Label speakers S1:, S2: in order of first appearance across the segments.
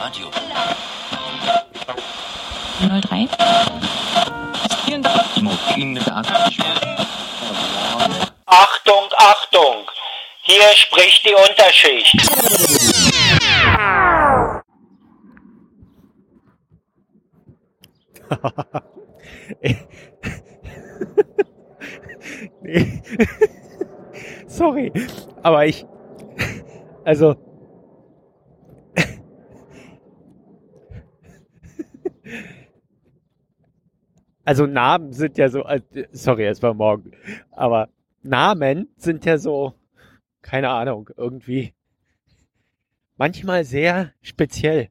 S1: Radio.
S2: 03.
S3: Achtung, Achtung! Hier spricht die Unterschicht.
S4: nee. Sorry, aber ich, also, also Namen sind ja so, äh, sorry, es war morgen, aber Namen sind ja so, keine Ahnung, irgendwie manchmal sehr speziell.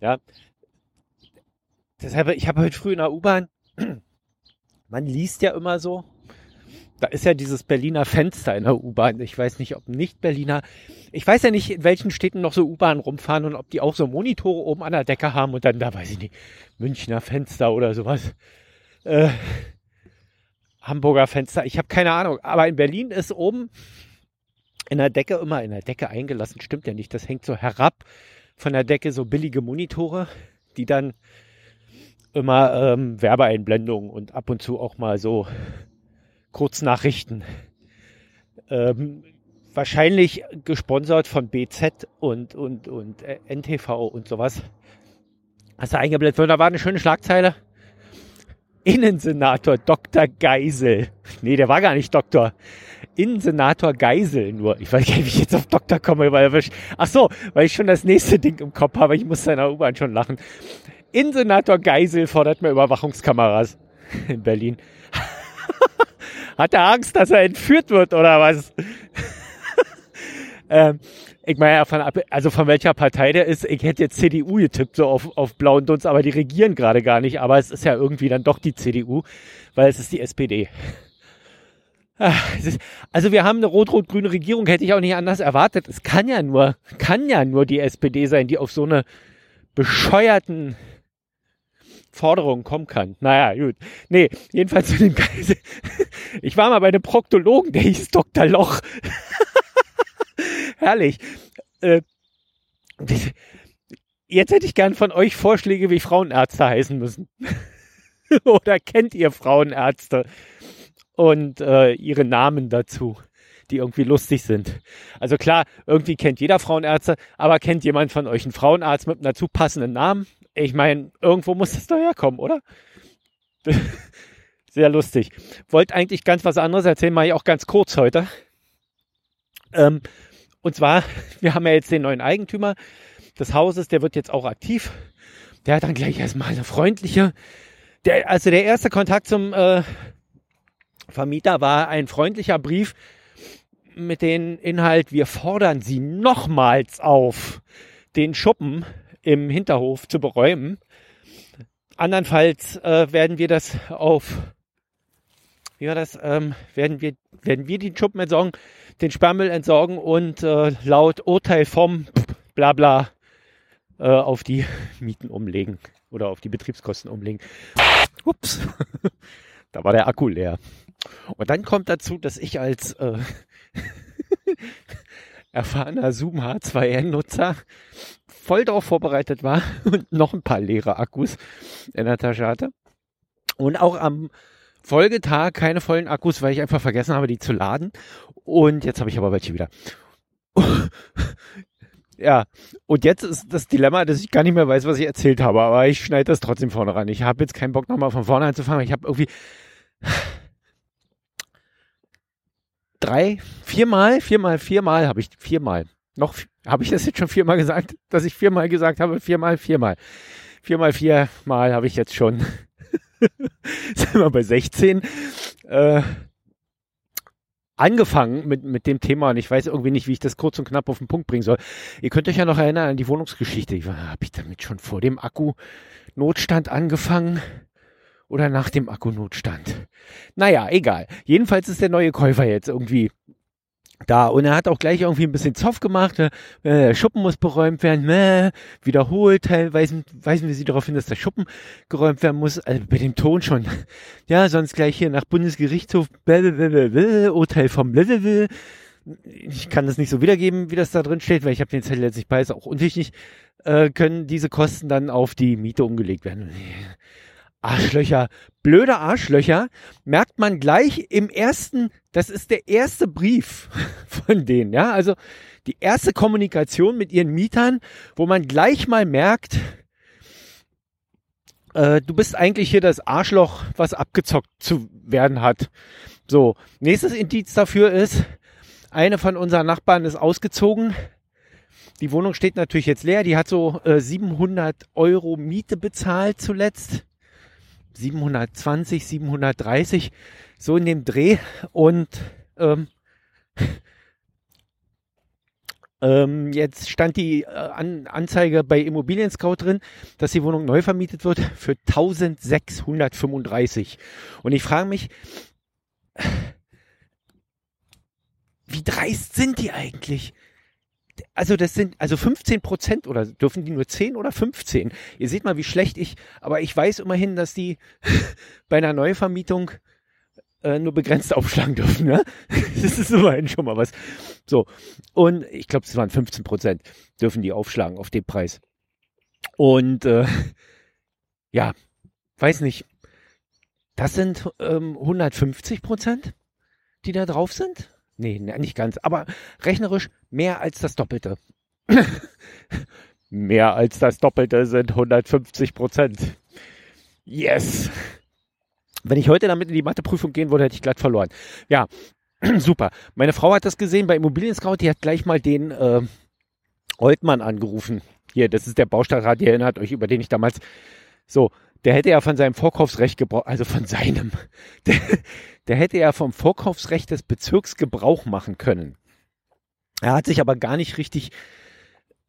S4: Ja. Deshalb, ich habe heute früh in der U-Bahn, man liest ja immer so, da ist ja dieses Berliner Fenster in der U-Bahn. Ich weiß nicht, ob Nicht-Berliner, ich weiß ja nicht, in welchen Städten noch so U-Bahnen rumfahren und ob die auch so Monitore oben an der Decke haben und dann, da weiß ich nicht, Münchner Fenster oder sowas. Äh, Hamburger Fenster, ich habe keine Ahnung. Aber in Berlin ist oben in der Decke immer in der Decke eingelassen. Stimmt ja nicht. Das hängt so herab von der Decke so billige Monitore, die dann immer ähm, Werbeeinblendungen und ab und zu auch mal so Kurznachrichten. Ähm, wahrscheinlich gesponsert von BZ und, und, und äh, NTV und sowas. Hast du eingeblendet. Da war eine schöne Schlagzeile. Innensenator Dr. Geisel. Nee, der war gar nicht Doktor. Innensenator Geisel nur. Ich weiß gar nicht, wie ich jetzt auf Doktor komme, weil ich, ach so, weil ich schon das nächste Ding im Kopf habe. Ich muss seiner U-Bahn schon lachen. Innensenator Geisel fordert mehr Überwachungskameras in Berlin. Hat er Angst, dass er entführt wird oder was? ähm, ich meine, von, also von welcher Partei der ist, ich hätte jetzt CDU getippt, so auf, auf blauen Dunst, aber die regieren gerade gar nicht. Aber es ist ja irgendwie dann doch die CDU, weil es ist die SPD. Also wir haben eine rot-rot-grüne Regierung, hätte ich auch nicht anders erwartet. Es kann ja nur, kann ja nur die SPD sein, die auf so eine bescheuerten Forderungen kommen kann. Naja, gut. Nee, jedenfalls zu dem Geist. Ich war mal bei einem Proktologen, der hieß Dr. Loch. Herrlich. Äh, jetzt hätte ich gern von euch Vorschläge, wie Frauenärzte heißen müssen. Oder kennt ihr Frauenärzte? Und äh, ihre Namen dazu, die irgendwie lustig sind. Also klar, irgendwie kennt jeder Frauenärzte, aber kennt jemand von euch einen Frauenarzt mit einem dazu passenden Namen? Ich meine, irgendwo muss das doch herkommen, oder? Sehr lustig. Wollte eigentlich ganz was anderes erzählen, mache ich auch ganz kurz heute. Ähm, und zwar, wir haben ja jetzt den neuen Eigentümer des Hauses, der wird jetzt auch aktiv. Der hat dann gleich erstmal eine freundliche. Der, also der erste Kontakt zum äh, Vermieter war ein freundlicher Brief mit dem Inhalt, wir fordern Sie nochmals auf, den Schuppen im Hinterhof zu beräumen. Andernfalls äh, werden wir das auf, wie war das, ähm, werden wir, werden wir den Schuppen entsorgen, den Sperrmüll entsorgen und äh, laut Urteil vom Blabla äh, auf die Mieten umlegen oder auf die Betriebskosten umlegen. Ups, da war der Akku leer. Und dann kommt dazu, dass ich als äh, erfahrener Zoom H2N-Nutzer voll darauf vorbereitet war und noch ein paar leere Akkus in der Tasche hatte. Und auch am Folgetag keine vollen Akkus, weil ich einfach vergessen habe, die zu laden. Und jetzt habe ich aber welche wieder. ja, und jetzt ist das Dilemma, dass ich gar nicht mehr weiß, was ich erzählt habe, aber ich schneide das trotzdem vorne ran. Ich habe jetzt keinen Bock nochmal von vorne anzufangen. Ich habe irgendwie drei, viermal, viermal, viermal habe ich, viermal, noch, habe ich das jetzt schon viermal gesagt, dass ich viermal gesagt habe, viermal, viermal. Viermal, viermal habe ich jetzt schon, sind wir bei 16, äh, angefangen mit, mit dem Thema und ich weiß irgendwie nicht, wie ich das kurz und knapp auf den Punkt bringen soll. Ihr könnt euch ja noch erinnern an die Wohnungsgeschichte. Habe ich damit schon vor dem Akku-Notstand angefangen? oder nach dem Akkunotstand. Naja, egal. Jedenfalls ist der neue Käufer jetzt irgendwie da und er hat auch gleich irgendwie ein bisschen Zoff gemacht. Ne? Äh, der Schuppen muss beräumt werden, äh, wiederholt weisen, weisen wir sie darauf hin, dass der Schuppen geräumt werden muss. Also bei dem Ton schon. Ja, sonst gleich hier nach Bundesgerichtshof, blablabla, Urteil vom blablabla. Ich kann das nicht so wiedergeben, wie das da drin steht, weil ich habe den Zettel jetzt nicht bei, ist auch unwichtig. äh, können diese Kosten dann auf die Miete umgelegt werden. Arschlöcher, blöde Arschlöcher, merkt man gleich im ersten, das ist der erste Brief von denen, ja, also die erste Kommunikation mit ihren Mietern, wo man gleich mal merkt, äh, du bist eigentlich hier das Arschloch, was abgezockt zu werden hat. So, nächstes Indiz dafür ist, eine von unseren Nachbarn ist ausgezogen. Die Wohnung steht natürlich jetzt leer. Die hat so äh, 700 Euro Miete bezahlt zuletzt. 720, 730, so in dem Dreh. Und ähm, ähm, jetzt stand die äh, An Anzeige bei Immobilien Scout drin, dass die Wohnung neu vermietet wird für 1635. Und ich frage mich, wie dreist sind die eigentlich? Also das sind also 15 Prozent oder dürfen die nur 10 oder 15? Ihr seht mal, wie schlecht ich, aber ich weiß immerhin, dass die bei einer Neuvermietung äh, nur begrenzt aufschlagen dürfen. Ne? Das ist immerhin schon mal was. So, und ich glaube, es waren 15 Prozent dürfen die aufschlagen auf den Preis. Und äh, ja, weiß nicht, das sind ähm, 150 Prozent, die da drauf sind. Nee, nicht ganz, aber rechnerisch mehr als das Doppelte. mehr als das Doppelte sind 150 Prozent. Yes. Wenn ich heute damit in die Matheprüfung gehen würde, hätte ich glatt verloren. Ja, super. Meine Frau hat das gesehen bei Immobilien Scout, die hat gleich mal den äh, Oltmann angerufen. Hier, das ist der Baustadtrat, ihr erinnert euch, über den ich damals so, der hätte ja von seinem Vorkaufsrecht gebraucht, also von seinem, der, der hätte ja vom Vorkaufsrecht des Bezirks Gebrauch machen können. Er hat sich aber gar nicht richtig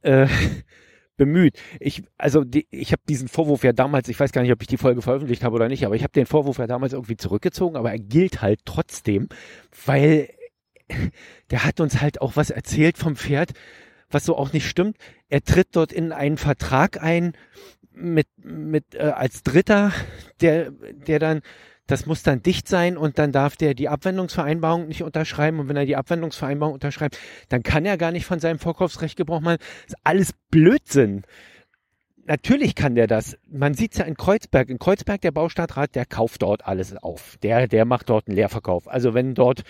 S4: äh, bemüht. Ich, also die, ich habe diesen Vorwurf ja damals, ich weiß gar nicht, ob ich die Folge veröffentlicht habe oder nicht, aber ich habe den Vorwurf ja damals irgendwie zurückgezogen, aber er gilt halt trotzdem, weil der hat uns halt auch was erzählt vom Pferd, was so auch nicht stimmt. Er tritt dort in einen Vertrag ein, mit, mit äh, als Dritter, der, der dann, das muss dann dicht sein und dann darf der die Abwendungsvereinbarung nicht unterschreiben. Und wenn er die Abwendungsvereinbarung unterschreibt, dann kann er gar nicht von seinem Vorkaufsrecht Gebrauch machen. Das ist alles Blödsinn. Natürlich kann der das. Man sieht es ja in Kreuzberg. In Kreuzberg, der Baustadtrat, der kauft dort alles auf. Der, der macht dort einen Leerverkauf. Also wenn dort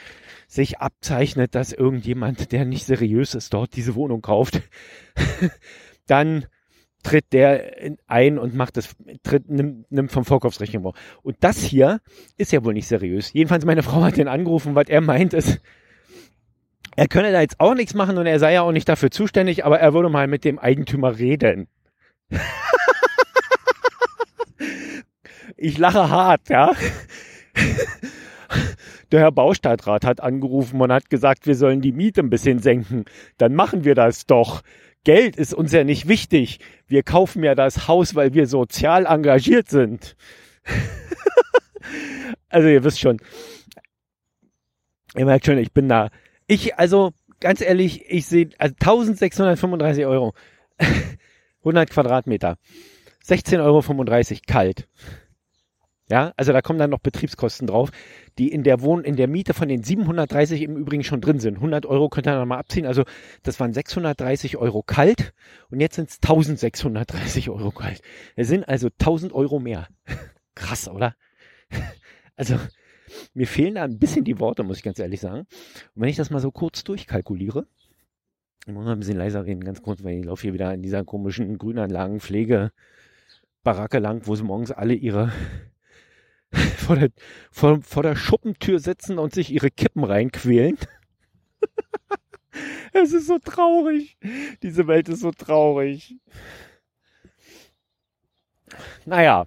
S4: sich abzeichnet, dass irgendjemand, der nicht seriös ist, dort diese Wohnung kauft, dann tritt der ein und macht das, tritt, nimmt, nimmt vom Vorkaufsrecht Gebrauch. Und das hier ist ja wohl nicht seriös. Jedenfalls meine Frau hat den angerufen, weil er meint ist, er könne da jetzt auch nichts machen und er sei ja auch nicht dafür zuständig, aber er würde mal mit dem Eigentümer reden. ich lache hart, ja. Der Herr Baustadtrat hat angerufen und hat gesagt, wir sollen die Miete ein bisschen senken. Dann machen wir das doch. Geld ist uns ja nicht wichtig. Wir kaufen ja das Haus, weil wir sozial engagiert sind. also ihr wisst schon. Ihr merkt schon, ich bin da. Ich, also ganz ehrlich, ich sehe also 1635 Euro. 100 Quadratmeter. 16,35 Euro kalt. Ja, also da kommen dann noch Betriebskosten drauf, die in der Wohn, in der Miete von den 730 im Übrigen schon drin sind. 100 Euro könnt ihr dann mal abziehen. Also das waren 630 Euro kalt und jetzt sind es 1630 Euro kalt. Es sind also 1000 Euro mehr. Krass, oder? Also mir fehlen da ein bisschen die Worte, muss ich ganz ehrlich sagen. Und wenn ich das mal so kurz durchkalkuliere, ich muss mal ein bisschen leiser reden, ganz kurz, weil ich laufe hier wieder in dieser komischen Grünanlagenpflege Baracke lang, wo sie morgens alle ihre vor der, vor, vor der Schuppentür sitzen und sich ihre Kippen reinquälen. es ist so traurig. Diese Welt ist so traurig. Naja,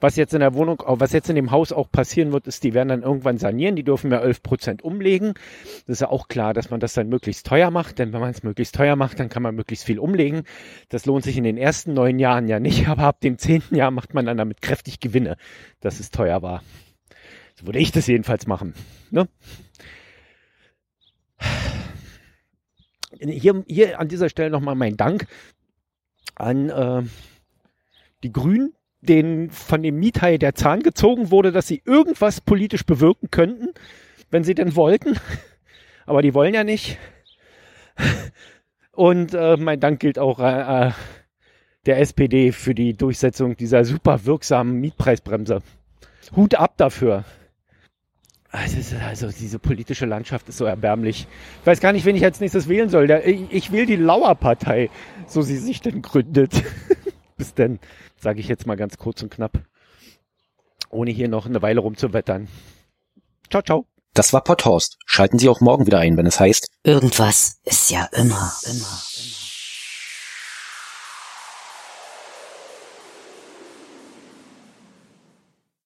S4: was jetzt in der Wohnung, was jetzt in dem Haus auch passieren wird, ist, die werden dann irgendwann sanieren, die dürfen mehr 11 Prozent umlegen. Das ist ja auch klar, dass man das dann möglichst teuer macht, denn wenn man es möglichst teuer macht, dann kann man möglichst viel umlegen. Das lohnt sich in den ersten neun Jahren ja nicht, aber ab dem zehnten Jahr macht man dann damit kräftig Gewinne, dass es teuer war. So würde ich das jedenfalls machen. Ne? Hier, hier an dieser Stelle nochmal mein Dank an äh, die Grünen, denen von dem Miethaie der Zahn gezogen wurde, dass sie irgendwas politisch bewirken könnten, wenn sie denn wollten. Aber die wollen ja nicht. Und äh, mein Dank gilt auch äh, der SPD für die Durchsetzung dieser super wirksamen Mietpreisbremse. Hut ab dafür. Also, also diese politische Landschaft ist so erbärmlich. Ich weiß gar nicht, wen ich als nächstes wählen soll. Ich will die Lauerpartei, so sie sich denn gründet. Bis denn, sage ich jetzt mal ganz kurz und knapp, ohne hier noch eine Weile rumzuwettern. Ciao, ciao.
S1: Das war Potthorst. Schalten Sie auch morgen wieder ein, wenn es heißt.
S2: Irgendwas ist ja immer, immer, immer.